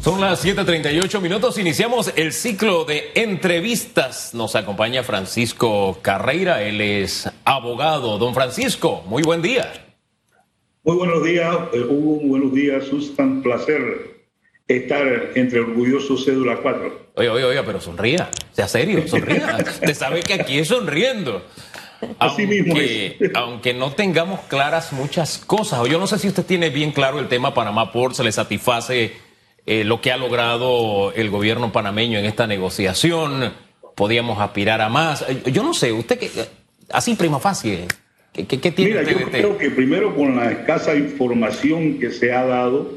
Son las 7:38 minutos. Iniciamos el ciclo de entrevistas. Nos acompaña Francisco Carreira. Él es abogado. Don Francisco, muy buen día. Muy buenos días, eh, Hugo. Muy buenos días, Susan. Placer estar entre orgullosos cédula 4. Oye, oye, oye, pero sonría. Sea serio, sonría. Usted sabe que aquí es sonriendo. Así mismo aunque no tengamos claras muchas cosas, o yo no sé si usted tiene bien claro el tema Panamá Port, se le satisface eh, lo que ha logrado el gobierno panameño en esta negociación. Podíamos aspirar a más. Eh, yo no sé, usted que así prima fácil. ¿Qué, qué, tiene Mira, yo creo que primero con la escasa información que se ha dado,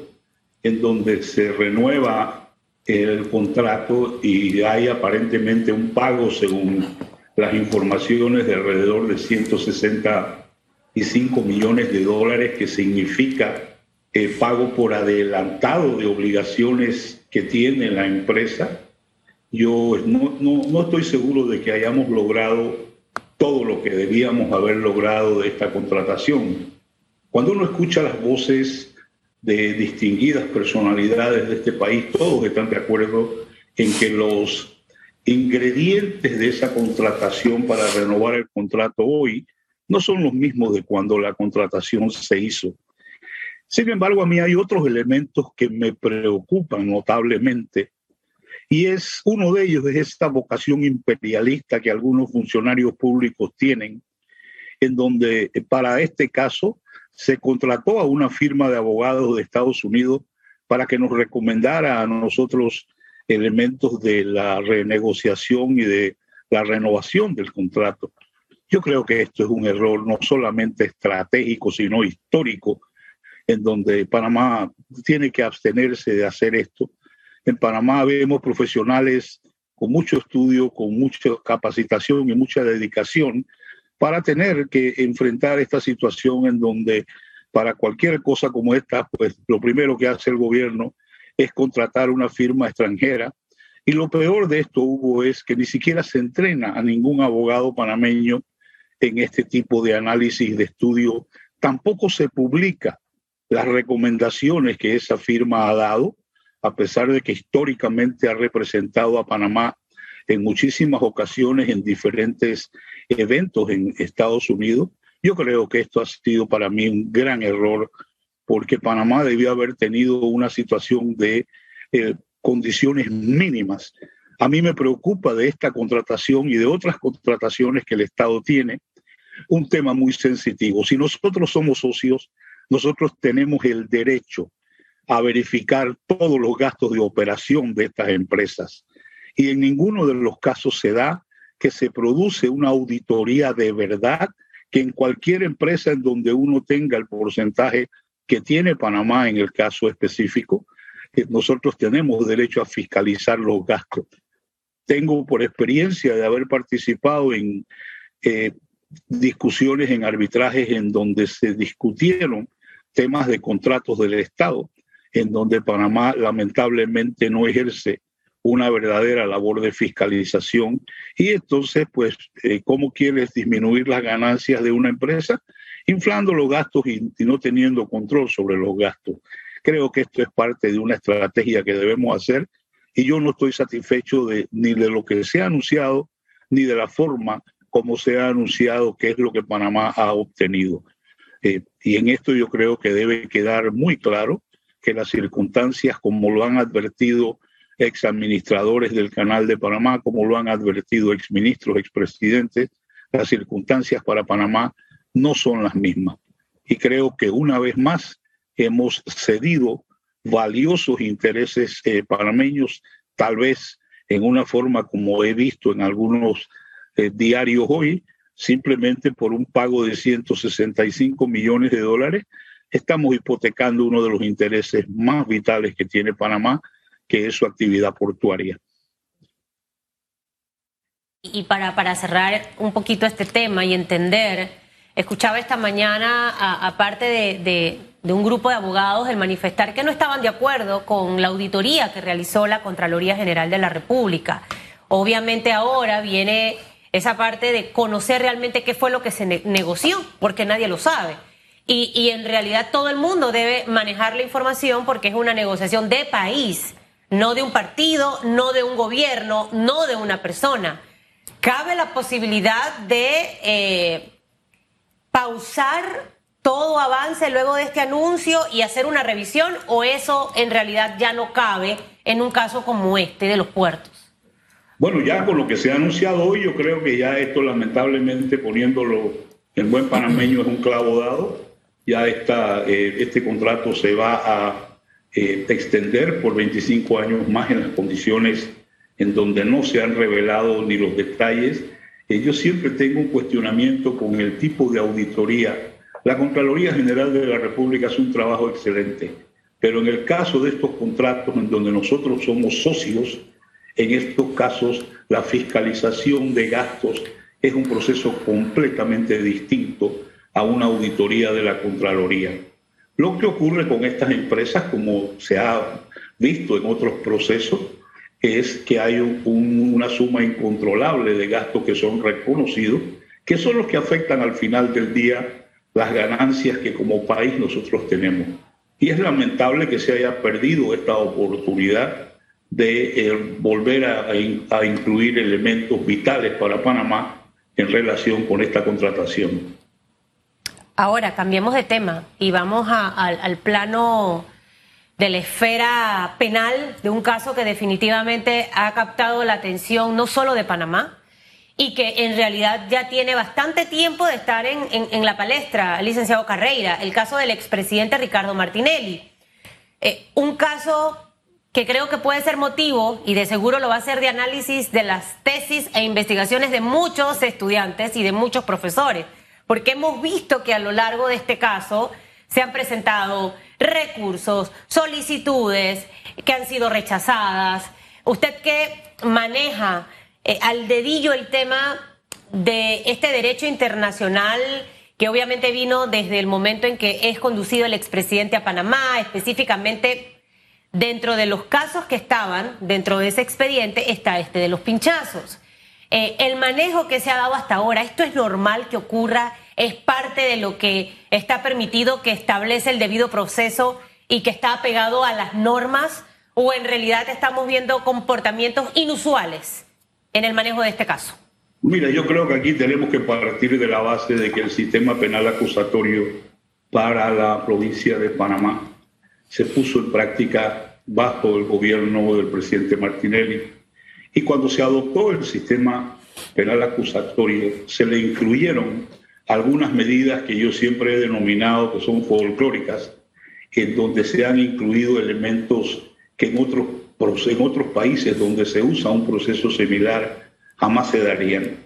en donde se renueva el contrato y hay aparentemente un pago según las informaciones de alrededor de 165 millones de dólares, que significa eh, pago por adelantado de obligaciones que tiene la empresa. Yo no, no, no estoy seguro de que hayamos logrado todo lo que debíamos haber logrado de esta contratación. Cuando uno escucha las voces de distinguidas personalidades de este país, todos están de acuerdo en que los ingredientes de esa contratación para renovar el contrato hoy no son los mismos de cuando la contratación se hizo. Sin embargo, a mí hay otros elementos que me preocupan notablemente y es uno de ellos es esta vocación imperialista que algunos funcionarios públicos tienen, en donde eh, para este caso se contrató a una firma de abogados de Estados Unidos para que nos recomendara a nosotros elementos de la renegociación y de la renovación del contrato. Yo creo que esto es un error no solamente estratégico, sino histórico en donde Panamá tiene que abstenerse de hacer esto. En Panamá vemos profesionales con mucho estudio, con mucha capacitación y mucha dedicación para tener que enfrentar esta situación en donde para cualquier cosa como esta, pues lo primero que hace el gobierno es contratar una firma extranjera. Y lo peor de esto, Hugo, es que ni siquiera se entrena a ningún abogado panameño en este tipo de análisis de estudio. Tampoco se publica las recomendaciones que esa firma ha dado, a pesar de que históricamente ha representado a Panamá en muchísimas ocasiones en diferentes eventos en Estados Unidos. Yo creo que esto ha sido para mí un gran error porque Panamá debió haber tenido una situación de eh, condiciones mínimas. A mí me preocupa de esta contratación y de otras contrataciones que el Estado tiene un tema muy sensitivo. Si nosotros somos socios, nosotros tenemos el derecho a verificar todos los gastos de operación de estas empresas. Y en ninguno de los casos se da que se produce una auditoría de verdad, que en cualquier empresa en donde uno tenga el porcentaje que tiene Panamá en el caso específico, eh, nosotros tenemos derecho a fiscalizar los gastos. Tengo por experiencia de haber participado en eh, discusiones en arbitrajes en donde se discutieron temas de contratos del Estado, en donde Panamá lamentablemente no ejerce una verdadera labor de fiscalización. Y entonces, pues, eh, ¿cómo quieres disminuir las ganancias de una empresa? Inflando los gastos y, no teniendo control sobre los gastos. Creo que esto es parte de una estrategia que debemos hacer y yo no estoy satisfecho de, ni de lo que se ha anunciado, ni de la forma como se ha anunciado que es lo que Panamá ha obtenido. Eh, y en esto yo creo que debe quedar muy claro que las circunstancias, como lo han advertido ex administradores del Canal de Panamá, como lo han advertido ex ministros, ex presidentes, las circunstancias para Panamá no son las mismas. Y creo que una vez más hemos cedido valiosos intereses eh, panameños, tal vez en una forma como he visto en algunos eh, diarios hoy, simplemente por un pago de 165 millones de dólares, estamos hipotecando uno de los intereses más vitales que tiene Panamá, que es su actividad portuaria. Y para, para cerrar un poquito este tema y entender, escuchaba esta mañana, aparte de, de un grupo de abogados, el manifestar que no estaban de acuerdo con la auditoría que realizó la Contraloría General de la República. Obviamente ahora viene esa parte de conocer realmente qué fue lo que se negoció, porque nadie lo sabe. Y, en realidad todo el mundo debe manejar la información porque es una negociación de país. no de un partido, no de un gobierno, no de una persona. ¿Cabe la posibilidad de eh, pausar todo avance luego de este anuncio y hacer una revisión o eso en realidad ya no cabe en un caso como este de los puertos? Bueno, ya con lo que se ha anunciado hoy, yo creo que ya esto lamentablemente poniéndolo en buen panameño es un clavo dado. Ya está, eh, este contrato se va a eh, extender por 25 años más en las condiciones en donde no se han revelado ni los detalles. Eh, yo siempre tengo un cuestionamiento con el tipo de auditoría. La Contraloría General de la República hace un trabajo excelente, pero en el caso de estos contratos en donde nosotros somos socios, en estos casos la fiscalización de gastos es un proceso completamente distinto a una auditoría de la Contraloría. Lo que ocurre con estas empresas, como se ha visto en otros procesos, es que hay una suma incontrolable de gastos que son reconocidos, que son los que afectan al final del día las ganancias que como país nosotros tenemos. Y es lamentable que se haya perdido esta oportunidad de eh, volver a, incluir elementos vitales para Panamá en relación con esta contratación. Ahora, cambiemos de tema y vamos al plano de la esfera penal de un caso que definitivamente ha captado la atención no solo de Panamá, y que en realidad ya tiene bastante tiempo de estar en, en, la palestra, licenciado Carreira, el caso del expresidente Ricardo Martinelli. Eh, un caso que creo que puede ser motivo, y de seguro lo va a ser de análisis de las tesis e investigaciones de muchos estudiantes y de muchos profesores, porque hemos visto que a lo largo de este caso se han presentado recursos, solicitudes que han sido rechazadas. Usted que maneja eh, al dedillo el tema de este derecho internacional que obviamente vino desde el momento en que es conducido el expresidente a Panamá, específicamente dentro de los casos que estaban dentro de ese expediente está este de los pinchazos. Eh, el manejo que se ha dado hasta ahora, ¿esto es normal que ocurra? ¿Es parte de lo que está permitido, que establece el debido proceso y que está apegado a las normas? ¿O en realidad estamos viendo comportamientos inusuales en el manejo de este caso? Mira, yo creo que aquí tenemos que partir de la base de que el sistema penal acusatorio para la provincia de Panamá se puso en práctica bajo el gobierno del presidente Martinelli y cuando se adoptó el sistema penal acusatorio, se le incluyeron algunas medidas que yo siempre he denominado que son folclóricas, en donde se han incluido elementos que en otros, en otros países donde se usa un proceso similar jamás se darían.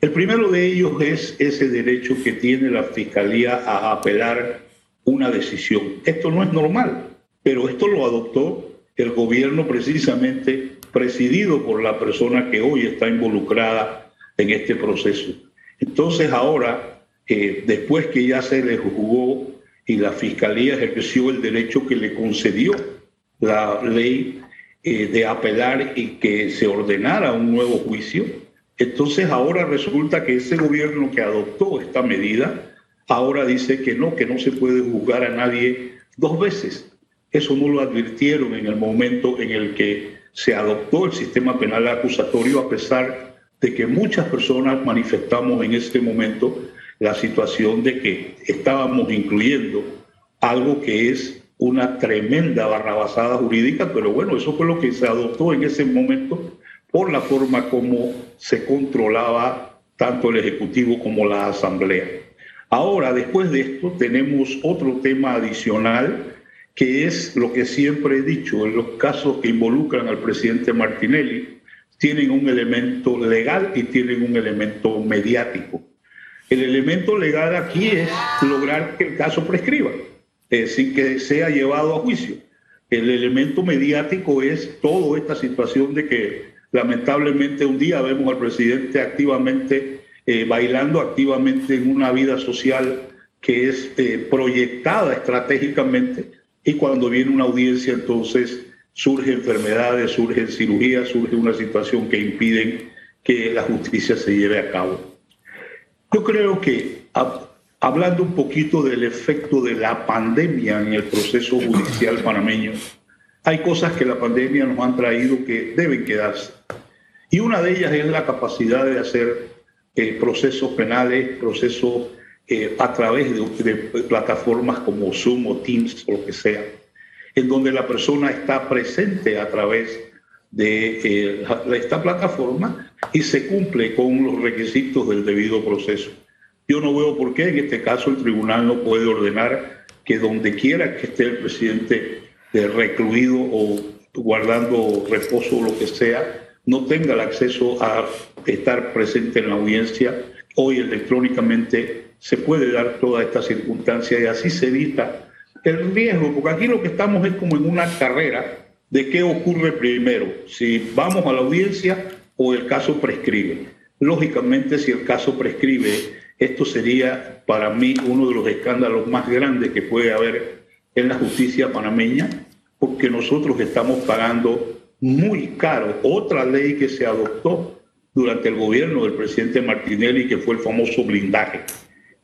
El primero de ellos es ese derecho que tiene la Fiscalía a apelar una decisión. Esto no es normal, pero esto lo adoptó el gobierno precisamente presidido por la persona que hoy está involucrada en este proceso. Entonces ahora, eh, después que ya se le juzgó y la Fiscalía ejerció el derecho que le concedió la ley eh, de apelar y que se ordenara un nuevo juicio, entonces ahora resulta que ese gobierno que adoptó esta medida, ahora dice que no, que no se puede juzgar a nadie dos veces. Eso no lo advirtieron en el momento en el que se adoptó el sistema penal acusatorio a pesar de que muchas personas manifestamos en este momento la situación de que estábamos incluyendo algo que es una tremenda barrabasada jurídica, pero bueno, eso fue lo que se adoptó en ese momento por la forma como se controlaba tanto el Ejecutivo como la Asamblea. Ahora, después de esto, tenemos otro tema adicional que es lo que siempre he dicho, en los casos que involucran al presidente Martinelli, tienen un elemento legal y tienen un elemento mediático. El elemento legal aquí es lograr que el caso prescriba, es decir, que sea llevado a juicio. El elemento mediático es toda esta situación de que lamentablemente un día vemos al presidente activamente eh, bailando activamente en una vida social que es eh, proyectada estratégicamente y cuando viene una audiencia entonces surgen enfermedades, surgen cirugías, surge una situación que impiden que la justicia se lleve a cabo. Yo creo que hablando un poquito del efecto de la pandemia en el proceso judicial panameño, hay cosas que la pandemia nos han traído que deben quedarse. Y una de ellas es la capacidad de hacer eh, procesos penales, procesos eh, a través de, plataformas como Zoom o Teams o lo que sea, en donde la persona está presente a través de eh, esta plataforma y se cumple con los requisitos del debido proceso. Yo no veo por qué en este caso el tribunal no puede ordenar que donde quiera que esté el presidente recluido o guardando reposo o lo que sea, no tenga el acceso a estar presente en la audiencia. Hoy electrónicamente se puede dar toda esta circunstancia y así se evita el riesgo, porque aquí lo que estamos es como en una carrera de qué ocurre primero, si vamos a la audiencia o el caso prescribe. Lógicamente, si el caso prescribe, esto sería para mí uno de los escándalos más grandes que puede haber en la justicia panameña, porque nosotros estamos pagando muy caro otra ley que se adoptó durante el gobierno del presidente Martinelli, que fue el famoso blindaje,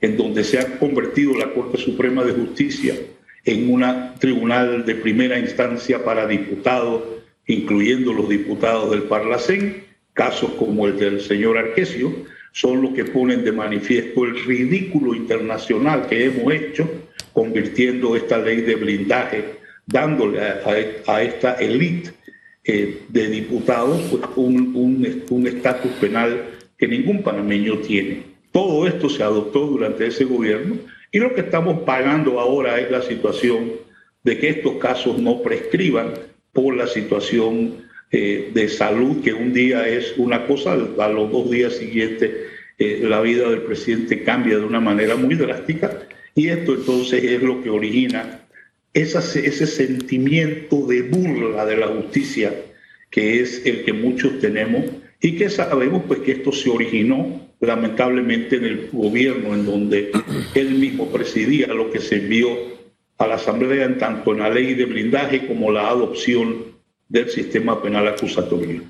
en donde se ha convertido la Corte Suprema de Justicia en un tribunal de primera instancia para diputados, incluyendo los diputados del Parlacén, casos como el del señor Arquesio, son los que ponen de manifiesto el ridículo internacional que hemos hecho, convirtiendo esta ley de blindaje, dándole a, esta élite eh, de diputados pues, un estatus penal que ningún panameño tiene. Todo esto se adoptó durante ese gobierno y lo que estamos pagando ahora es la situación de que estos casos no prescriban por la situación eh, de salud, que un día es una cosa, a los dos días siguientes eh, la vida del presidente cambia de una manera muy drástica y esto entonces es lo que origina ese sentimiento de burla de la justicia que es el que muchos tenemos y que sabemos pues que esto se originó lamentablemente en el gobierno en donde él mismo presidía lo que se envió a la Asamblea en tanto en la ley de blindaje como la adopción del sistema penal acusatorio.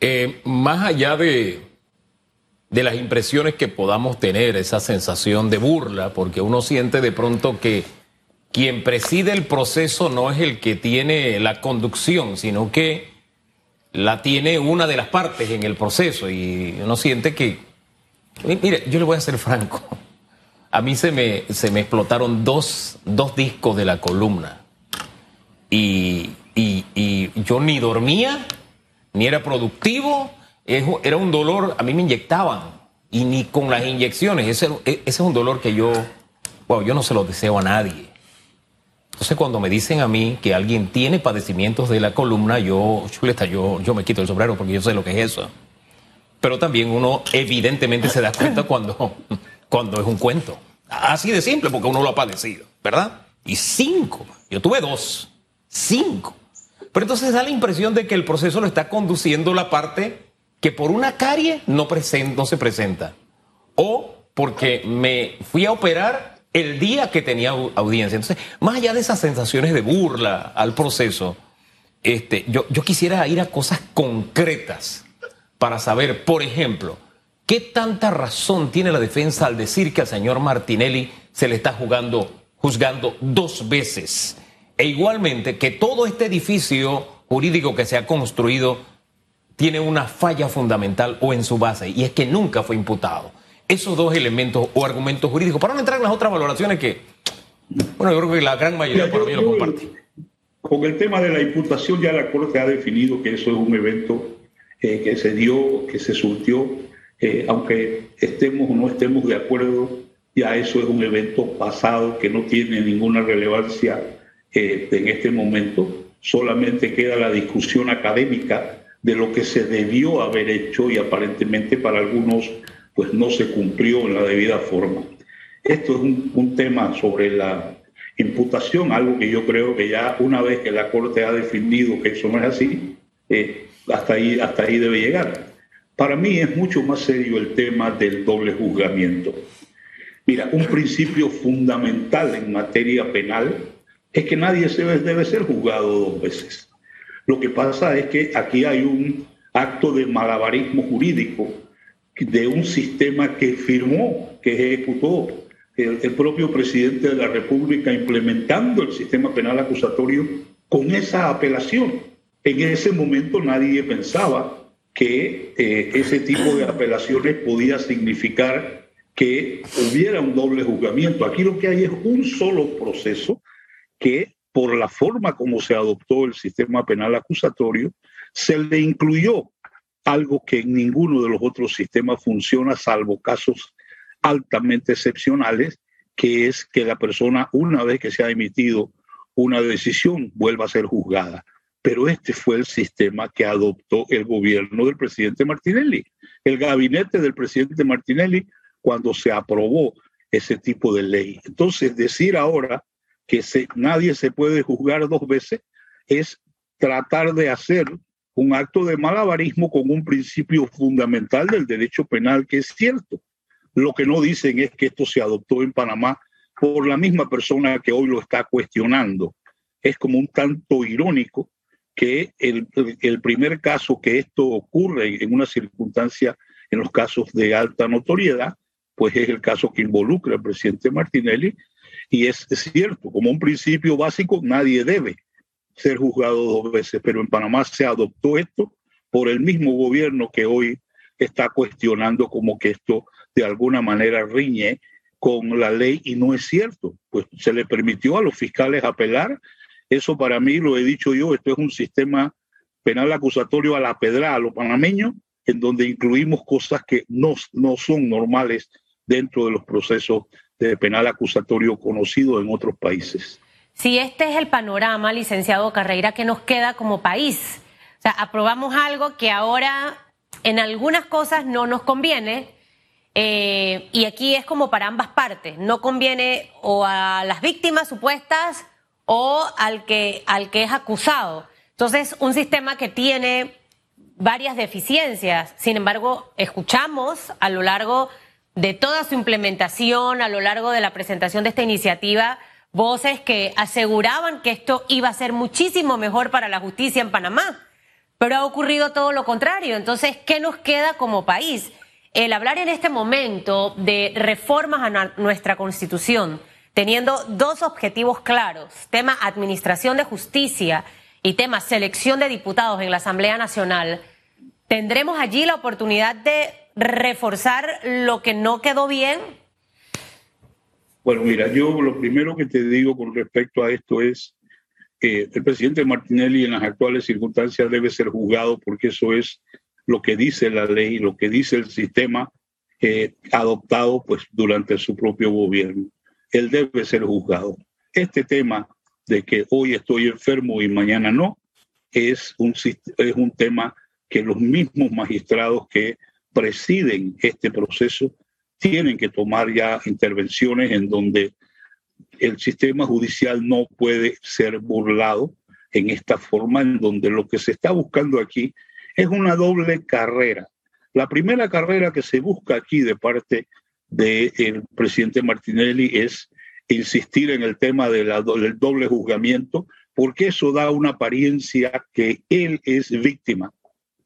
Eh, más allá de, de las impresiones que podamos tener, esa sensación de burla, porque uno siente de pronto que quien preside el proceso no es el que tiene la conducción, sino que la tiene una de las partes en el proceso y uno siente que, mire, yo le voy a ser franco, a mí se me, se me explotaron dos, dos discos de la columna y y, yo ni dormía, ni era productivo, era un dolor, a mí me inyectaban y ni con las inyecciones, ese, ese es un dolor que yo, wow, yo no se lo deseo a nadie. Entonces cuando me dicen a mí que alguien tiene padecimientos de la columna, yo, chuleta, yo, yo me quito el sombrero porque yo sé lo que es eso. Pero también uno evidentemente se da cuenta cuando, cuando es un cuento. Así de simple, porque uno lo ha padecido, ¿verdad? Y cinco, yo tuve dos, cinco. Pero entonces da la impresión de que el proceso lo está conduciendo la parte que por una carie no, no se presenta. O porque me fui a operar el día que tenía audiencia. Entonces, más allá de esas sensaciones de burla al proceso, este, yo, yo quisiera ir a cosas concretas para saber, por ejemplo, ¿qué tanta razón tiene la defensa al decir que al señor Martinelli se le está jugando, juzgando dos veces? E igualmente que todo este edificio jurídico que se ha construido tiene una falla fundamental o en su base, y es que nunca fue imputado. Esos dos elementos o argumentos jurídicos, para no entrar en las otras valoraciones que, bueno, yo creo que la gran mayoría por mí lo comparte. Con el tema de la imputación ya la Corte ha definido que eso es un evento eh, que se dio, que se surtió, eh, aunque estemos o no estemos de acuerdo, ya eso es un evento pasado que no tiene ninguna relevancia en este momento solamente queda la discusión académica de lo que se debió haber hecho y aparentemente para algunos pues no se cumplió en la debida forma. Esto es un, tema sobre la imputación, algo que yo creo que ya una vez que la Corte ha definido que eso no es así, eh, hasta, ahí, hasta ahí debe llegar. Para mí es mucho más serio el tema del doble juzgamiento. Mira, un principio fundamental en materia penal es que nadie debe ser juzgado dos veces. Lo que pasa es que aquí hay un acto de malabarismo jurídico de un sistema que firmó, que ejecutó el, propio presidente de la República implementando el sistema penal acusatorio con esa apelación. En ese momento nadie pensaba que eh, ese tipo de apelaciones podía significar que hubiera un doble juzgamiento. Aquí lo que hay es un solo proceso que por la forma como se adoptó el sistema penal acusatorio, se le incluyó algo que en ninguno de los otros sistemas funciona, salvo casos altamente excepcionales, que es que la persona, una vez que se ha emitido una decisión, vuelva a ser juzgada. Pero este fue el sistema que adoptó el gobierno del presidente Martinelli. El gabinete del presidente Martinelli cuando se aprobó ese tipo de ley. Entonces, decir ahora que nadie se puede juzgar dos veces es tratar de hacer un acto de malabarismo con un principio fundamental del derecho penal que es cierto. Lo que no dicen es que esto se adoptó en Panamá por la misma persona que hoy lo está cuestionando. Es como un tanto irónico que el, primer caso que esto ocurre en una circunstancia, en los casos de alta notoriedad, pues es el caso que involucra al presidente Martinelli. Y es, cierto, como un principio básico, nadie debe ser juzgado dos veces, pero en Panamá se adoptó esto por el mismo gobierno que hoy está cuestionando como que esto de alguna manera riñe con la ley y no es cierto. Pues se le permitió a los fiscales apelar. Eso para mí, lo he dicho yo, esto es un sistema penal acusatorio a la pedra a los panameños, en donde incluimos cosas que no, no son normales dentro de los procesos de penal acusatorio conocido en otros países. Si este es el panorama, licenciado Carreira, que nos queda como país. O sea, aprobamos algo que ahora en algunas cosas no nos conviene, eh, y aquí es como para ambas partes. No conviene o a las víctimas supuestas o al que, al que es acusado. Entonces, un sistema que tiene varias deficiencias. Sin embargo, escuchamos a lo largo de toda su implementación a lo largo de la presentación de esta iniciativa voces que aseguraban que esto iba a ser muchísimo mejor para la justicia en Panamá. Pero ha ocurrido todo lo contrario. Entonces, ¿qué nos queda como país? El hablar en este momento de reformas a nuestra constitución, teniendo dos objetivos claros, tema administración de justicia y tema selección de diputados en la Asamblea Nacional, tendremos allí la oportunidad de reforzar lo que no quedó bien? Bueno, mira, yo lo primero que te digo con respecto a esto es que el presidente Martinelli en las actuales circunstancias debe ser juzgado porque eso es lo que dice la ley, lo que dice el sistema adoptado pues durante su propio gobierno. Él debe ser juzgado. Este tema de que hoy estoy enfermo y mañana no es un, es un tema que los mismos magistrados que presiden este proceso tienen que tomar ya intervenciones en donde el sistema judicial no puede ser burlado en esta forma, en donde lo que se está buscando aquí es una doble carrera. La primera carrera que se busca aquí de parte del presidente Martinelli es insistir en el tema de la, del doble juzgamiento, porque eso da una apariencia que él es víctima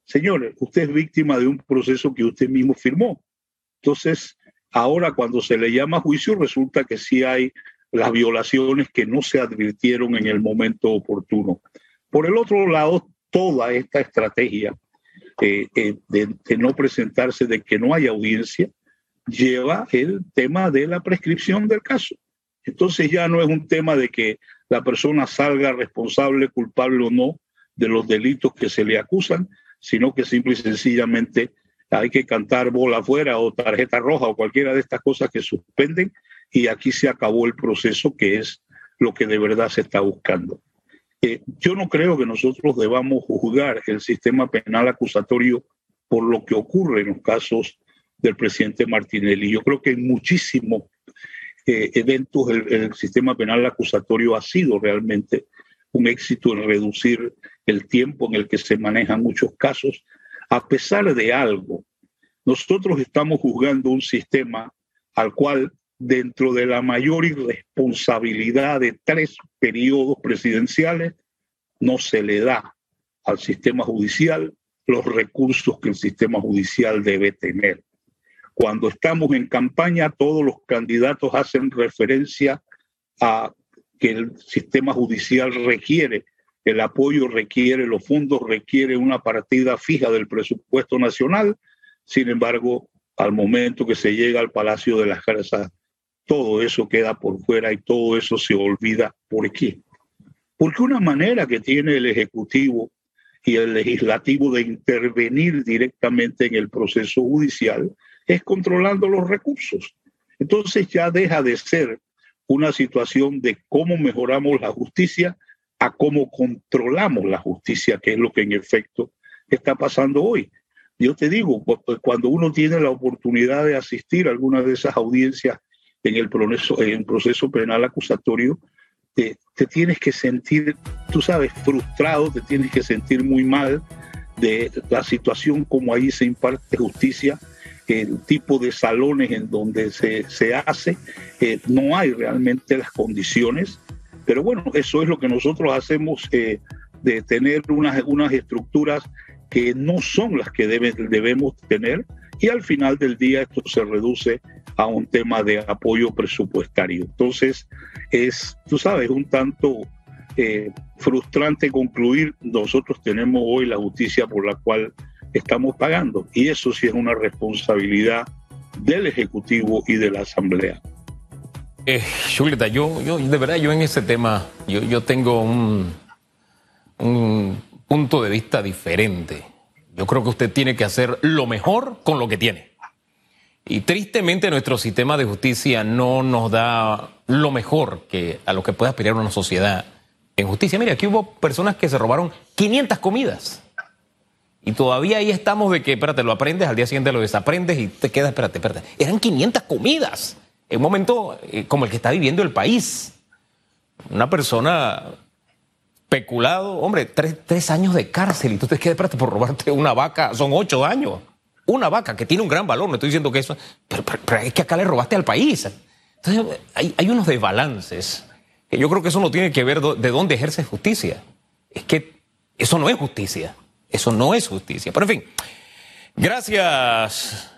Señores, usted es víctima de un proceso que usted mismo firmó. Entonces, ahora cuando se le llama juicio, resulta que sí hay las violaciones que no se advirtieron en el momento oportuno. Por el otro lado, toda esta estrategia eh, eh, de, de, no presentarse, de que no hay audiencia, lleva el tema de la prescripción del caso. Entonces ya no es un tema de que la persona salga responsable, culpable o no de los delitos que se le acusan, sino que simple y sencillamente hay que cantar bola afuera o tarjeta roja o cualquiera de estas cosas que suspenden y aquí se acabó el proceso que es lo que de verdad se está buscando. Eh, yo no creo que nosotros debamos juzgar el sistema penal acusatorio por lo que ocurre en los casos del presidente Martinelli. Yo creo que en muchísimos eh, eventos el, el sistema penal acusatorio ha sido realmente un éxito en reducir el tiempo en el que se manejan muchos casos, a pesar de algo. Nosotros estamos juzgando un sistema al cual dentro de la mayor irresponsabilidad de tres periodos presidenciales no se le da al sistema judicial los recursos que el sistema judicial debe tener. Cuando estamos en campaña, todos los candidatos hacen referencia a que el sistema judicial requiere el apoyo requiere, los fondos requieren una partida fija del presupuesto nacional. Sin embargo, al momento que se llega al Palacio de las Casas, todo eso queda por fuera y todo eso se olvida. ¿Por qué? Porque una manera que tiene el Ejecutivo y el Legislativo de intervenir directamente en el proceso judicial es controlando los recursos. Entonces ya deja de ser una situación de cómo mejoramos la justicia a cómo controlamos la justicia, que es lo que en efecto está pasando hoy. Yo te digo, cuando uno tiene la oportunidad de asistir a alguna de esas audiencias en el proceso, en el proceso penal acusatorio, te, te, tienes que sentir, tú sabes, frustrado, te tienes que sentir muy mal de la situación como ahí se imparte justicia, el tipo de salones en donde se, se hace, eh, no hay realmente las condiciones, pero bueno, eso es lo que nosotros hacemos eh, de tener unas, unas estructuras que no son las que debe, debemos tener y al final del día esto se reduce a un tema de apoyo presupuestario. Entonces, es, tú sabes, un tanto eh, frustrante concluir, nosotros tenemos hoy la justicia por la cual estamos pagando y eso sí es una responsabilidad del Ejecutivo y de la Asamblea. Eh, yo, yo de verdad, yo en ese tema, yo, yo tengo un, un punto de vista diferente. Yo creo que usted tiene que hacer lo mejor con lo que tiene. Y tristemente nuestro sistema de justicia no nos da lo mejor que a lo que puede aspirar una sociedad en justicia. Mire, aquí hubo personas que se robaron 500 comidas. Y todavía ahí estamos de que, espérate, lo aprendes, al día siguiente lo desaprendes y te quedas, espérate, espérate. Eran 500 comidas. En un momento eh, como el que está viviendo el país. Una persona peculado, hombre, tres, años de cárcel y tú te quedas por robarte una vaca, son ocho años. Una vaca que tiene un gran valor, no estoy diciendo que eso, pero, es que acá le robaste al país. Entonces hay, hay, unos desbalances que yo creo que eso no tiene que ver de dónde ejerce justicia. Es que eso no es justicia, eso no es justicia. Pero en fin, gracias,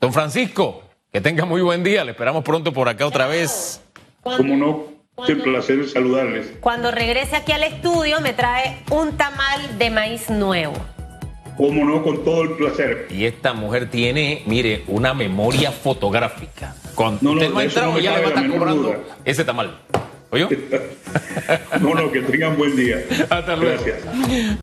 don Francisco, que tenga muy buen día, le esperamos pronto por acá otra vez. ¿Cómo no? Un placer saludarles. Cuando regrese aquí al estudio me trae un tamal de maíz nuevo. Cómo no, con todo el placer. Y esta mujer tiene, mire, una memoria fotográfica. Cuando no, usted no, no ha entrado, ya le va a estar comprando ese tamal. ¿Oyó? no, no, que tengan buen día. Hasta luego. Gracias.